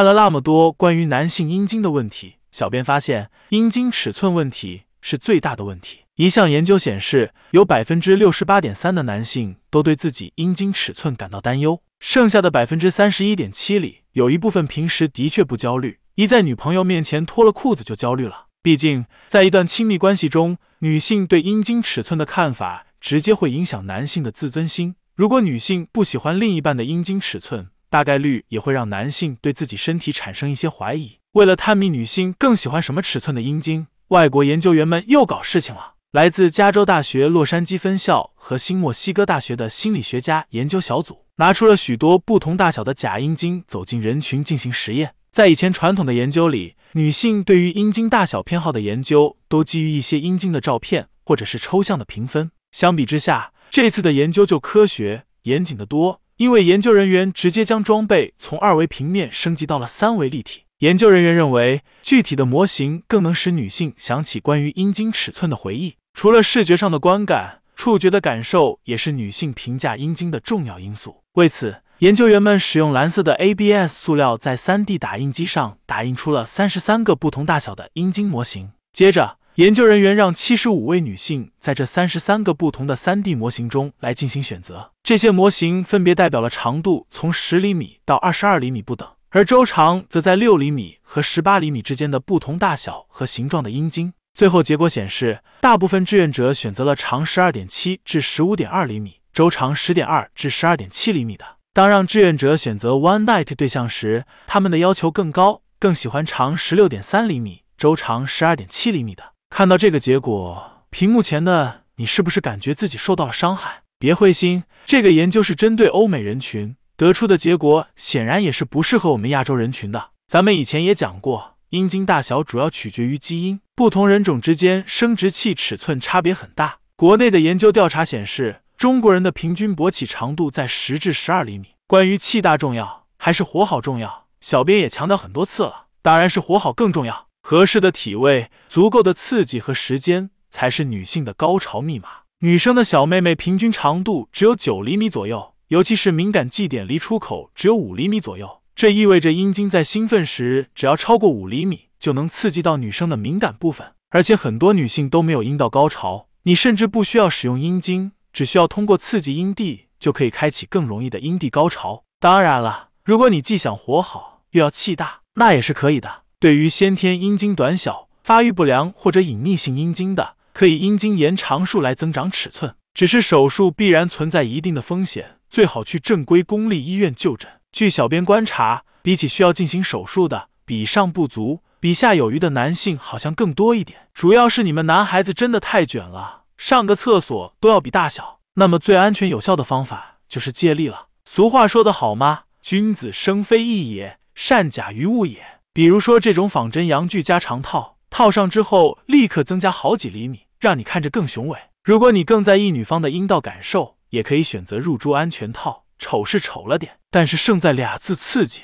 看了那么多关于男性阴茎的问题，小编发现阴茎尺寸问题是最大的问题。一项研究显示，有百分之六十八点三的男性都对自己阴茎尺寸感到担忧，剩下的百分之三十一点七里，有一部分平时的确不焦虑，一在女朋友面前脱了裤子就焦虑了。毕竟，在一段亲密关系中，女性对阴茎尺寸的看法直接会影响男性的自尊心。如果女性不喜欢另一半的阴茎尺寸，大概率也会让男性对自己身体产生一些怀疑。为了探秘女性更喜欢什么尺寸的阴茎，外国研究员们又搞事情了。来自加州大学洛杉矶分校和新墨西哥大学的心理学家研究小组，拿出了许多不同大小的假阴茎，走进人群进行实验。在以前传统的研究里，女性对于阴茎大小偏好的研究都基于一些阴茎的照片或者是抽象的评分。相比之下，这次的研究就科学严谨的多。因为研究人员直接将装备从二维平面升级到了三维立体。研究人员认为，具体的模型更能使女性想起关于阴茎尺寸的回忆。除了视觉上的观感，触觉的感受也是女性评价阴茎的重要因素。为此，研究员们使用蓝色的 ABS 塑料在 3D 打印机上打印出了三十三个不同大小的阴茎模型。接着，研究人员让七十五位女性在这三十三个不同的三 D 模型中来进行选择，这些模型分别代表了长度从十厘米到二十二厘米不等，而周长则在六厘米和十八厘米之间的不同大小和形状的阴茎。最后结果显示，大部分志愿者选择了长十二点七至十五点二厘米、周长十点二至十二点七厘米的。当让志愿者选择 One Night 对象时，他们的要求更高，更喜欢长十六点三厘米、周长十二点七厘米的。看到这个结果，屏幕前的你是不是感觉自己受到了伤害？别灰心，这个研究是针对欧美人群得出的结果，显然也是不适合我们亚洲人群的。咱们以前也讲过，阴茎大小主要取决于基因，不同人种之间生殖器尺寸差别很大。国内的研究调查显示，中国人的平均勃起长度在十至十二厘米。关于气大重要还是活好重要？小编也强调很多次了，当然是活好更重要。合适的体位、足够的刺激和时间，才是女性的高潮密码。女生的小妹妹平均长度只有九厘米左右，尤其是敏感祭点离出口只有五厘米左右。这意味着阴茎在兴奋时，只要超过五厘米，就能刺激到女生的敏感部分。而且很多女性都没有阴道高潮，你甚至不需要使用阴茎，只需要通过刺激阴蒂，就可以开启更容易的阴蒂高潮。当然了，如果你既想活好，又要气大，那也是可以的。对于先天阴茎短小、发育不良或者隐匿性阴茎的，可以阴茎延长术来增长尺寸。只是手术必然存在一定的风险，最好去正规公立医院就诊。据小编观察，比起需要进行手术的，比上不足、比下有余的男性好像更多一点。主要是你们男孩子真的太卷了，上个厕所都要比大小。那么最安全有效的方法就是借力了。俗话说得好吗？君子生非异也，善假于物也。比如说这种仿真阳具加长套，套上之后立刻增加好几厘米，让你看着更雄伟。如果你更在意女方的阴道感受，也可以选择入珠安全套，丑是丑了点，但是胜在俩字刺激。